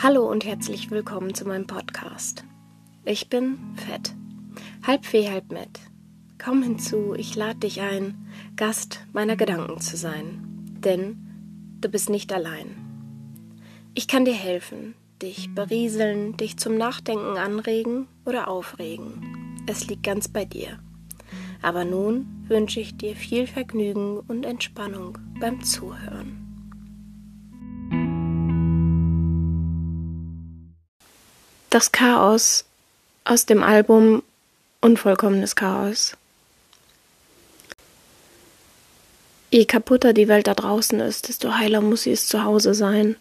Hallo und herzlich willkommen zu meinem Podcast. Ich bin Fett, halb Fee, halb Met. Komm hinzu, ich lade dich ein, Gast meiner Gedanken zu sein, denn du bist nicht allein. Ich kann dir helfen, dich berieseln, dich zum Nachdenken anregen oder aufregen. Es liegt ganz bei dir. Aber nun wünsche ich dir viel Vergnügen und Entspannung beim Zuhören. Das Chaos aus dem Album Unvollkommenes Chaos. Je kaputter die Welt da draußen ist, desto heiler muss sie es zu Hause sein.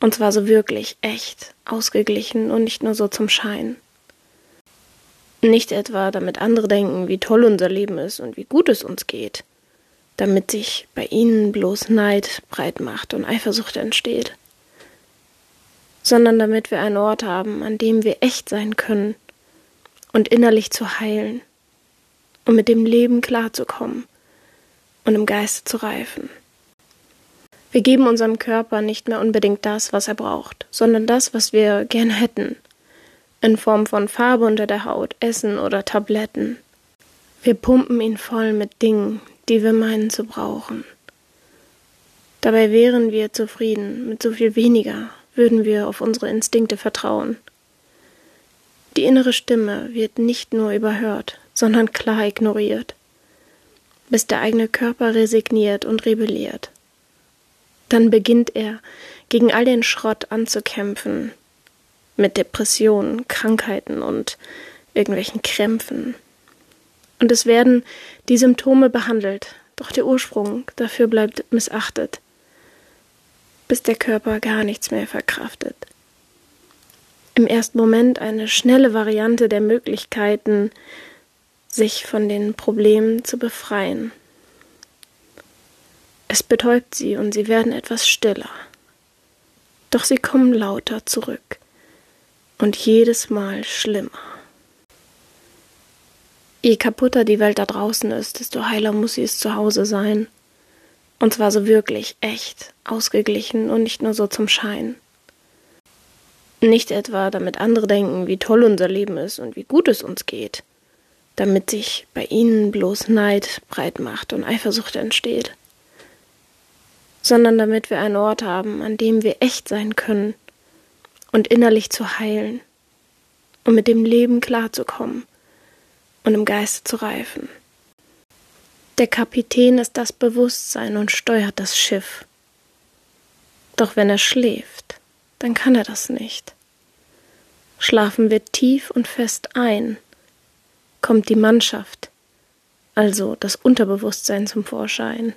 Und zwar so wirklich, echt, ausgeglichen und nicht nur so zum Schein. Nicht etwa, damit andere denken, wie toll unser Leben ist und wie gut es uns geht, damit sich bei ihnen bloß Neid breit macht und Eifersucht entsteht sondern damit wir einen Ort haben, an dem wir echt sein können und innerlich zu heilen, um mit dem Leben klarzukommen und im Geiste zu reifen. Wir geben unserem Körper nicht mehr unbedingt das, was er braucht, sondern das, was wir gern hätten, in Form von Farbe unter der Haut, Essen oder Tabletten. Wir pumpen ihn voll mit Dingen, die wir meinen zu brauchen. Dabei wären wir zufrieden mit so viel weniger, würden wir auf unsere Instinkte vertrauen. Die innere Stimme wird nicht nur überhört, sondern klar ignoriert, bis der eigene Körper resigniert und rebelliert. Dann beginnt er, gegen all den Schrott anzukämpfen, mit Depressionen, Krankheiten und irgendwelchen Krämpfen. Und es werden die Symptome behandelt, doch der Ursprung dafür bleibt missachtet bis der Körper gar nichts mehr verkraftet. Im ersten Moment eine schnelle Variante der Möglichkeiten, sich von den Problemen zu befreien. Es betäubt sie und sie werden etwas stiller. Doch sie kommen lauter zurück und jedes Mal schlimmer. Je kaputter die Welt da draußen ist, desto heiler muss sie es zu Hause sein. Und zwar so wirklich, echt, ausgeglichen und nicht nur so zum Schein. Nicht etwa, damit andere denken, wie toll unser Leben ist und wie gut es uns geht, damit sich bei ihnen bloß Neid breit macht und Eifersucht entsteht, sondern damit wir einen Ort haben, an dem wir echt sein können und innerlich zu heilen, um mit dem Leben klarzukommen und im Geiste zu reifen. Der Kapitän ist das Bewusstsein und steuert das Schiff. Doch wenn er schläft, dann kann er das nicht. Schlafen wir tief und fest ein, kommt die Mannschaft, also das Unterbewusstsein zum Vorschein.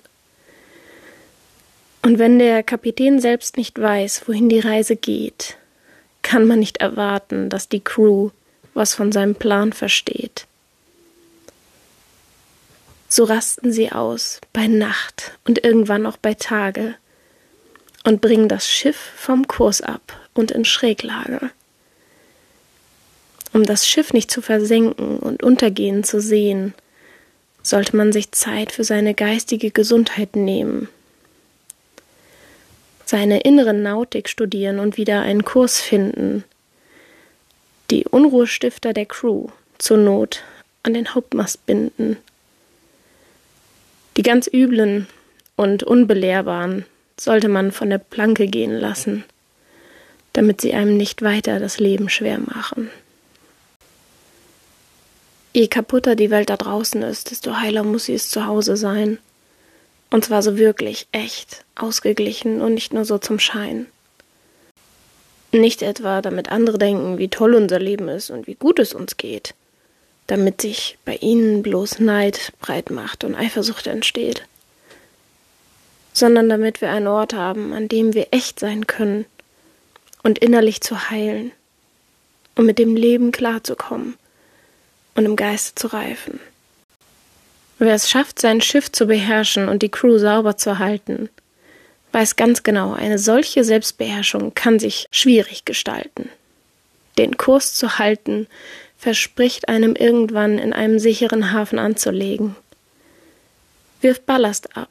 Und wenn der Kapitän selbst nicht weiß, wohin die Reise geht, kann man nicht erwarten, dass die Crew was von seinem Plan versteht. So rasten sie aus, bei Nacht und irgendwann auch bei Tage, und bringen das Schiff vom Kurs ab und in Schräglage. Um das Schiff nicht zu versenken und untergehen zu sehen, sollte man sich Zeit für seine geistige Gesundheit nehmen, seine innere Nautik studieren und wieder einen Kurs finden, die Unruhestifter der Crew zur Not an den Hauptmast binden die ganz üblen und unbelehrbaren sollte man von der Planke gehen lassen, damit sie einem nicht weiter das Leben schwer machen. Je kaputter die Welt da draußen ist, desto heiler muss sie es zu Hause sein. Und zwar so wirklich, echt, ausgeglichen und nicht nur so zum Schein. Nicht etwa, damit andere denken, wie toll unser Leben ist und wie gut es uns geht, damit sich bei ihnen bloß Neid breit macht und Eifersucht entsteht, sondern damit wir einen Ort haben, an dem wir echt sein können und innerlich zu heilen, um mit dem Leben klarzukommen und im Geiste zu reifen. Wer es schafft, sein Schiff zu beherrschen und die Crew sauber zu halten, weiß ganz genau, eine solche Selbstbeherrschung kann sich schwierig gestalten. Den Kurs zu halten, verspricht einem irgendwann in einem sicheren Hafen anzulegen. Wirf Ballast ab,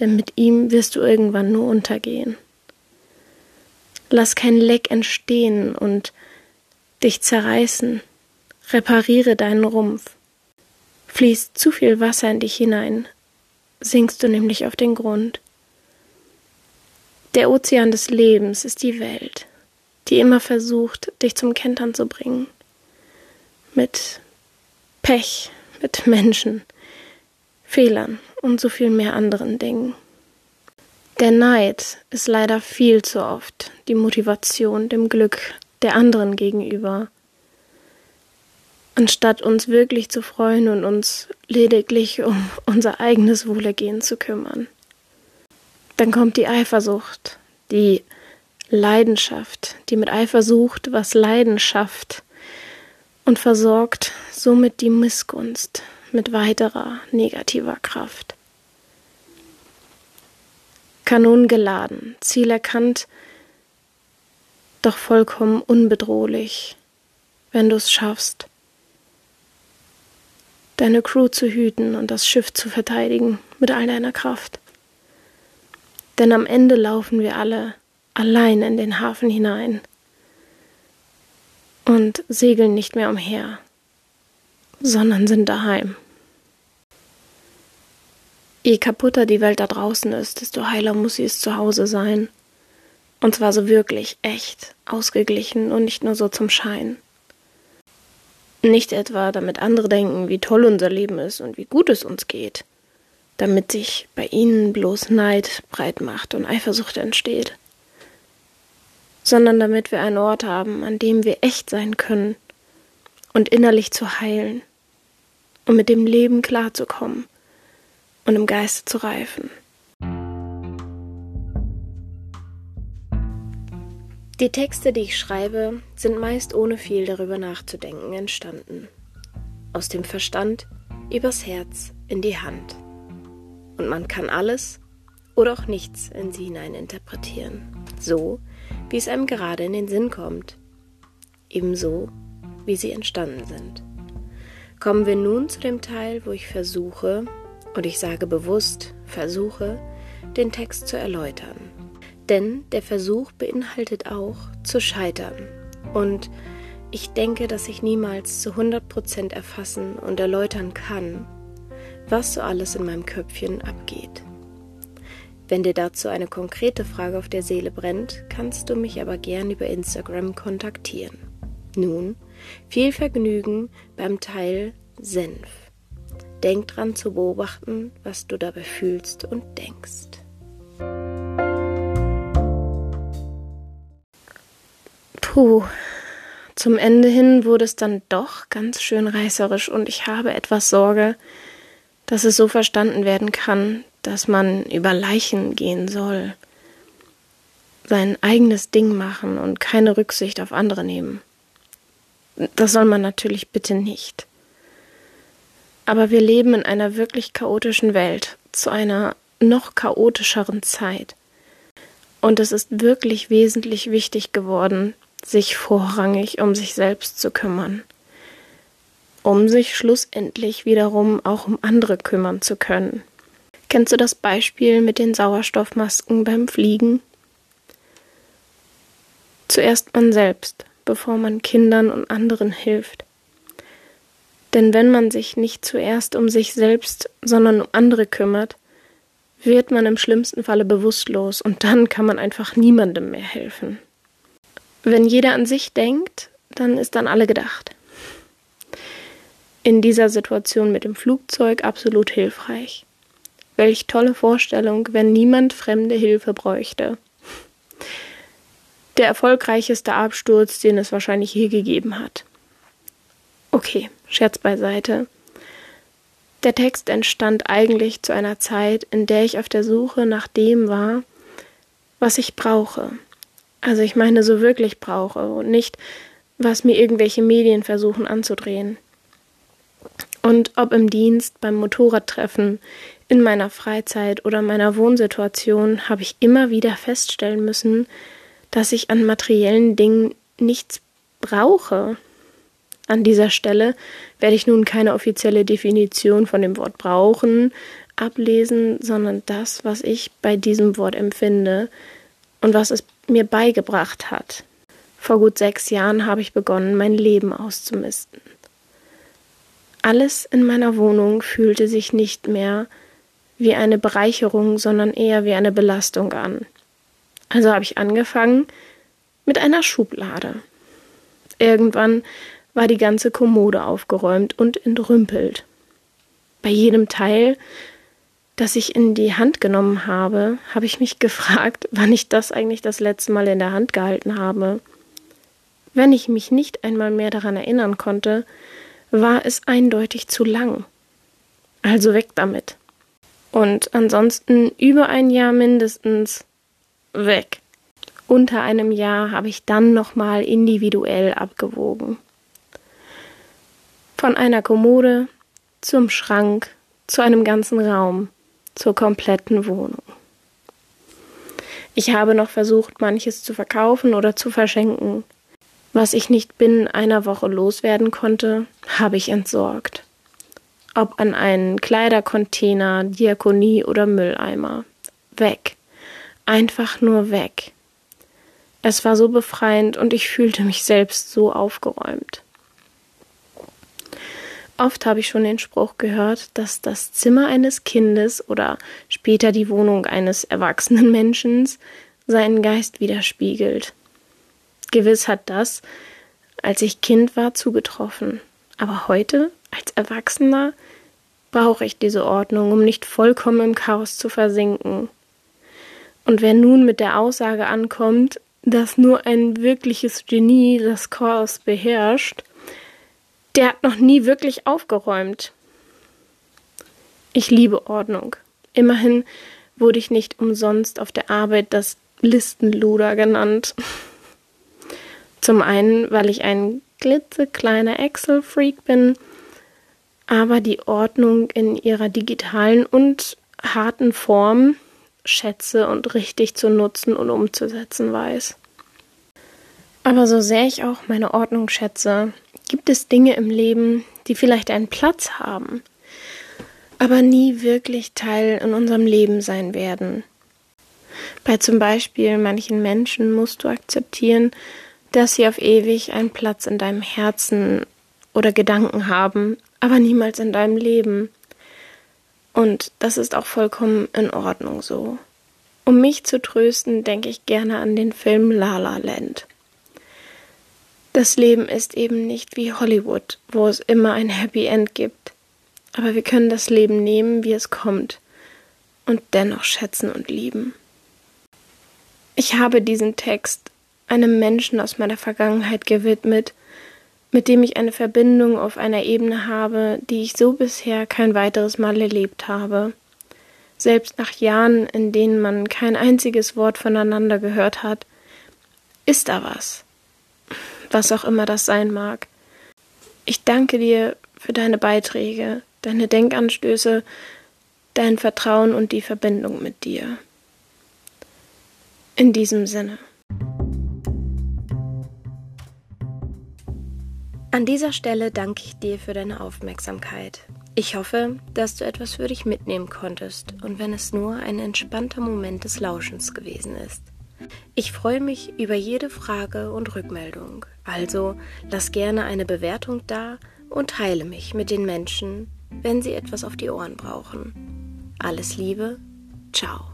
denn mit ihm wirst du irgendwann nur untergehen. Lass kein Leck entstehen und dich zerreißen. Repariere deinen Rumpf. Fließt zu viel Wasser in dich hinein, sinkst du nämlich auf den Grund. Der Ozean des Lebens ist die Welt, die immer versucht, dich zum Kentern zu bringen. Mit Pech, mit Menschen, Fehlern und so viel mehr anderen Dingen. Der Neid ist leider viel zu oft die Motivation dem Glück der anderen gegenüber, anstatt uns wirklich zu freuen und uns lediglich um unser eigenes Wohlergehen zu kümmern. Dann kommt die Eifersucht, die Leidenschaft, die mit Eifersucht was Leidenschaft und versorgt somit die Missgunst mit weiterer negativer Kraft. Kanonen geladen, Ziel erkannt, doch vollkommen unbedrohlich, wenn du es schaffst, deine Crew zu hüten und das Schiff zu verteidigen mit all deiner Kraft. Denn am Ende laufen wir alle allein in den Hafen hinein und segeln nicht mehr umher, sondern sind daheim. Je kaputter die Welt da draußen ist, desto heiler muss sie es zu Hause sein. Und zwar so wirklich, echt, ausgeglichen und nicht nur so zum Schein. Nicht etwa, damit andere denken, wie toll unser Leben ist und wie gut es uns geht, damit sich bei ihnen bloß Neid breit macht und Eifersucht entsteht, sondern damit wir einen Ort haben, an dem wir echt sein können und innerlich zu heilen und mit dem Leben klarzukommen und im Geiste zu reifen. Die Texte, die ich schreibe, sind meist ohne viel darüber nachzudenken entstanden. Aus dem Verstand übers Herz in die Hand. Und man kann alles oder auch nichts in sie hinein interpretieren. So, wie es einem gerade in den Sinn kommt. Ebenso, wie sie entstanden sind. Kommen wir nun zu dem Teil, wo ich versuche, und ich sage bewusst versuche, den Text zu erläutern. Denn der Versuch beinhaltet auch zu scheitern. Und ich denke, dass ich niemals zu 100% erfassen und erläutern kann, was so alles in meinem Köpfchen abgeht. Wenn dir dazu eine konkrete Frage auf der Seele brennt, kannst du mich aber gern über Instagram kontaktieren. Nun, viel Vergnügen beim Teil Senf. Denk dran zu beobachten, was du dabei fühlst und denkst. Puh, zum Ende hin wurde es dann doch ganz schön reißerisch und ich habe etwas Sorge, dass es so verstanden werden kann, dass man über Leichen gehen soll, sein eigenes Ding machen und keine Rücksicht auf andere nehmen. Das soll man natürlich bitte nicht. Aber wir leben in einer wirklich chaotischen Welt, zu einer noch chaotischeren Zeit. Und es ist wirklich wesentlich wichtig geworden, sich vorrangig um sich selbst zu kümmern, um sich schlussendlich wiederum auch um andere kümmern zu können. Kennst du das Beispiel mit den Sauerstoffmasken beim Fliegen? Zuerst man selbst, bevor man Kindern und anderen hilft. Denn wenn man sich nicht zuerst um sich selbst, sondern um andere kümmert, wird man im schlimmsten Falle bewusstlos und dann kann man einfach niemandem mehr helfen. Wenn jeder an sich denkt, dann ist an alle gedacht. In dieser Situation mit dem Flugzeug absolut hilfreich. Welch tolle Vorstellung, wenn niemand fremde Hilfe bräuchte. Der erfolgreichste Absturz, den es wahrscheinlich je gegeben hat. Okay, Scherz beiseite. Der Text entstand eigentlich zu einer Zeit, in der ich auf der Suche nach dem war, was ich brauche. Also ich meine, so wirklich brauche und nicht, was mir irgendwelche Medien versuchen anzudrehen. Und ob im Dienst, beim Motorradtreffen, in meiner Freizeit oder meiner Wohnsituation habe ich immer wieder feststellen müssen, dass ich an materiellen Dingen nichts brauche. An dieser Stelle werde ich nun keine offizielle Definition von dem Wort brauchen ablesen, sondern das, was ich bei diesem Wort empfinde und was es mir beigebracht hat. Vor gut sechs Jahren habe ich begonnen, mein Leben auszumisten. Alles in meiner Wohnung fühlte sich nicht mehr wie eine Bereicherung, sondern eher wie eine Belastung an. Also habe ich angefangen mit einer Schublade. Irgendwann war die ganze Kommode aufgeräumt und entrümpelt. Bei jedem Teil, das ich in die Hand genommen habe, habe ich mich gefragt, wann ich das eigentlich das letzte Mal in der Hand gehalten habe. Wenn ich mich nicht einmal mehr daran erinnern konnte, war es eindeutig zu lang. Also weg damit. Und ansonsten über ein Jahr mindestens weg. Unter einem Jahr habe ich dann nochmal individuell abgewogen. Von einer Kommode zum Schrank, zu einem ganzen Raum, zur kompletten Wohnung. Ich habe noch versucht, manches zu verkaufen oder zu verschenken. Was ich nicht binnen einer Woche loswerden konnte, habe ich entsorgt ob an einen Kleidercontainer, Diakonie oder Mülleimer. Weg. Einfach nur weg. Es war so befreiend und ich fühlte mich selbst so aufgeräumt. Oft habe ich schon den Spruch gehört, dass das Zimmer eines Kindes oder später die Wohnung eines erwachsenen Menschen seinen Geist widerspiegelt. Gewiss hat das, als ich Kind war, zugetroffen. Aber heute, als Erwachsener, brauche ich diese Ordnung, um nicht vollkommen im Chaos zu versinken. Und wer nun mit der Aussage ankommt, dass nur ein wirkliches Genie das Chaos beherrscht, der hat noch nie wirklich aufgeräumt. Ich liebe Ordnung. Immerhin wurde ich nicht umsonst auf der Arbeit das Listenluder genannt. Zum einen, weil ich ein klitzekleiner Excel-Freak bin, aber die Ordnung in ihrer digitalen und harten Form schätze und richtig zu nutzen und umzusetzen weiß. Aber so sehr ich auch meine Ordnung schätze, gibt es Dinge im Leben, die vielleicht einen Platz haben, aber nie wirklich Teil in unserem Leben sein werden. Bei zum Beispiel manchen Menschen musst du akzeptieren, dass sie auf ewig einen Platz in deinem Herzen oder Gedanken haben, aber niemals in deinem Leben. Und das ist auch vollkommen in Ordnung so. Um mich zu trösten, denke ich gerne an den Film La La Land. Das Leben ist eben nicht wie Hollywood, wo es immer ein Happy End gibt. Aber wir können das Leben nehmen, wie es kommt, und dennoch schätzen und lieben. Ich habe diesen Text einem Menschen aus meiner Vergangenheit gewidmet, mit dem ich eine Verbindung auf einer Ebene habe, die ich so bisher kein weiteres Mal erlebt habe. Selbst nach Jahren, in denen man kein einziges Wort voneinander gehört hat, ist da was. Was auch immer das sein mag. Ich danke dir für deine Beiträge, deine Denkanstöße, dein Vertrauen und die Verbindung mit dir. In diesem Sinne. An dieser Stelle danke ich dir für deine Aufmerksamkeit. Ich hoffe, dass du etwas für dich mitnehmen konntest und wenn es nur ein entspannter Moment des Lauschens gewesen ist. Ich freue mich über jede Frage und Rückmeldung, also lass gerne eine Bewertung da und teile mich mit den Menschen, wenn sie etwas auf die Ohren brauchen. Alles Liebe, ciao.